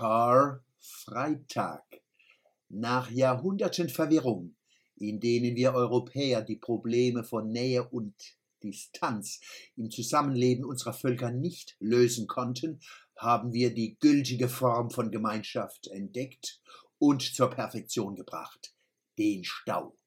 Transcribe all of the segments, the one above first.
Karfreitag. Nach Jahrhunderten Verwirrung, in denen wir Europäer die Probleme von Nähe und Distanz im Zusammenleben unserer Völker nicht lösen konnten, haben wir die gültige Form von Gemeinschaft entdeckt und zur Perfektion gebracht, den Stau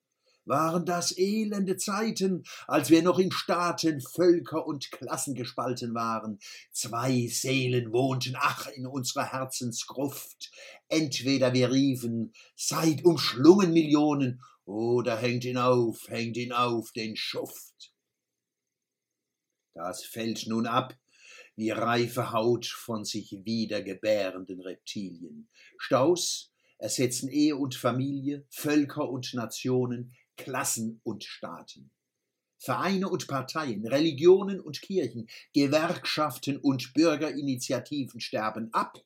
waren das elende Zeiten, als wir noch in Staaten, Völker und Klassen gespalten waren. Zwei Seelen wohnten, ach, in unserer Herzensgruft. Entweder wir riefen, seid umschlungen Millionen, oder hängt ihn auf, hängt ihn auf, den Schuft. Das fällt nun ab, wie reife Haut von sich wiedergebärenden Reptilien. Staus ersetzen Ehe und Familie, Völker und Nationen, Klassen und Staaten. Vereine und Parteien, Religionen und Kirchen, Gewerkschaften und Bürgerinitiativen sterben ab.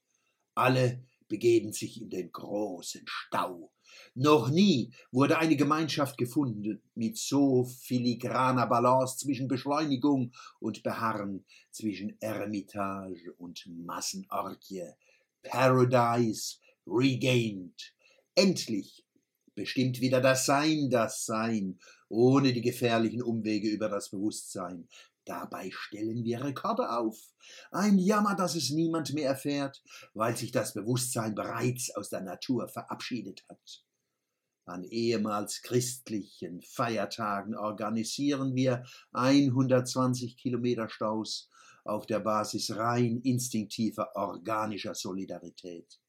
Alle begeben sich in den großen Stau. Noch nie wurde eine Gemeinschaft gefunden mit so filigraner Balance zwischen Beschleunigung und Beharren, zwischen Eremitage und Massenorgie. Paradise regained. Endlich bestimmt wieder das Sein das Sein, ohne die gefährlichen Umwege über das Bewusstsein. Dabei stellen wir Rekorde auf. Ein Jammer, dass es niemand mehr erfährt, weil sich das Bewusstsein bereits aus der Natur verabschiedet hat. An ehemals christlichen Feiertagen organisieren wir 120 Kilometer Staus auf der Basis rein instinktiver organischer Solidarität.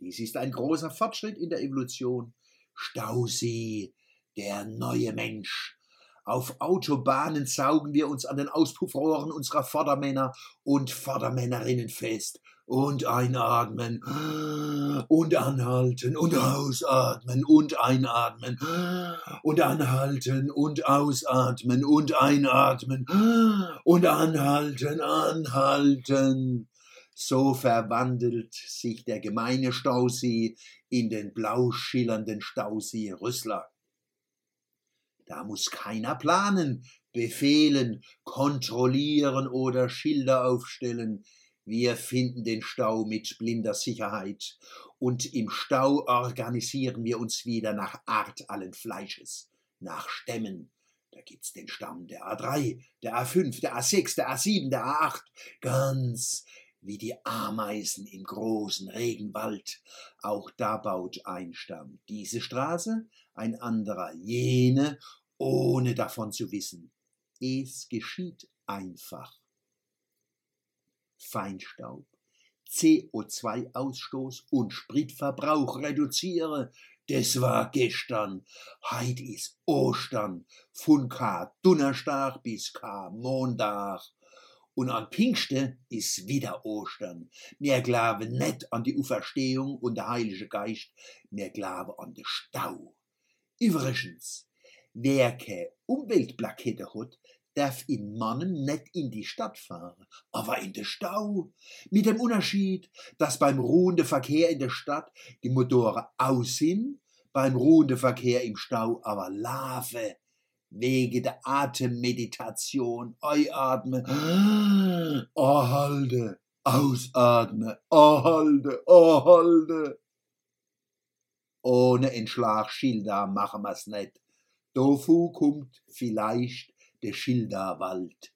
Dies ist ein großer Fortschritt in der Evolution. Stausee, der neue Mensch. Auf Autobahnen saugen wir uns an den Auspuffrohren unserer Vordermänner und Vordermännerinnen fest und einatmen und anhalten und ausatmen und einatmen und anhalten und ausatmen und einatmen und anhalten, anhalten. So verwandelt sich der gemeine Stausee in den blau schillernden Stausee Rüssler. Da muss keiner planen, befehlen, kontrollieren oder Schilder aufstellen. Wir finden den Stau mit blinder Sicherheit und im Stau organisieren wir uns wieder nach Art allen Fleisches, nach Stämmen. Da gibt's den Stamm der A3, der A5, der A6, der A7, der A8, ganz wie die Ameisen im großen Regenwald. Auch da baut ein Stamm diese Straße, ein anderer jene, ohne davon zu wissen. Es geschieht einfach. Feinstaub, CO2-Ausstoß und Spritverbrauch reduziere. Das war gestern. Heut ist Ostern. Von K. Donnerstag bis K. Montag. Und an Pfingsten ist wieder Ostern. Wir glauben nicht an die Auferstehung und der Heilige Geist, wir glauben an den Stau. Übrigens, wer keine Umweltplakette hat, darf in Mannen nicht in die Stadt fahren, aber in den Stau. Mit dem Unterschied, dass beim ruhenden Verkehr in der Stadt die Motoren aus sind, beim ruhenden Verkehr im Stau aber laufen wegen der Atemmeditation. Einatmen, erhalte, ausatmen, erhalte, erhalte. Ohne Entschlag Schilder machen wir's nicht. Dofu kommt vielleicht der Schilderwald.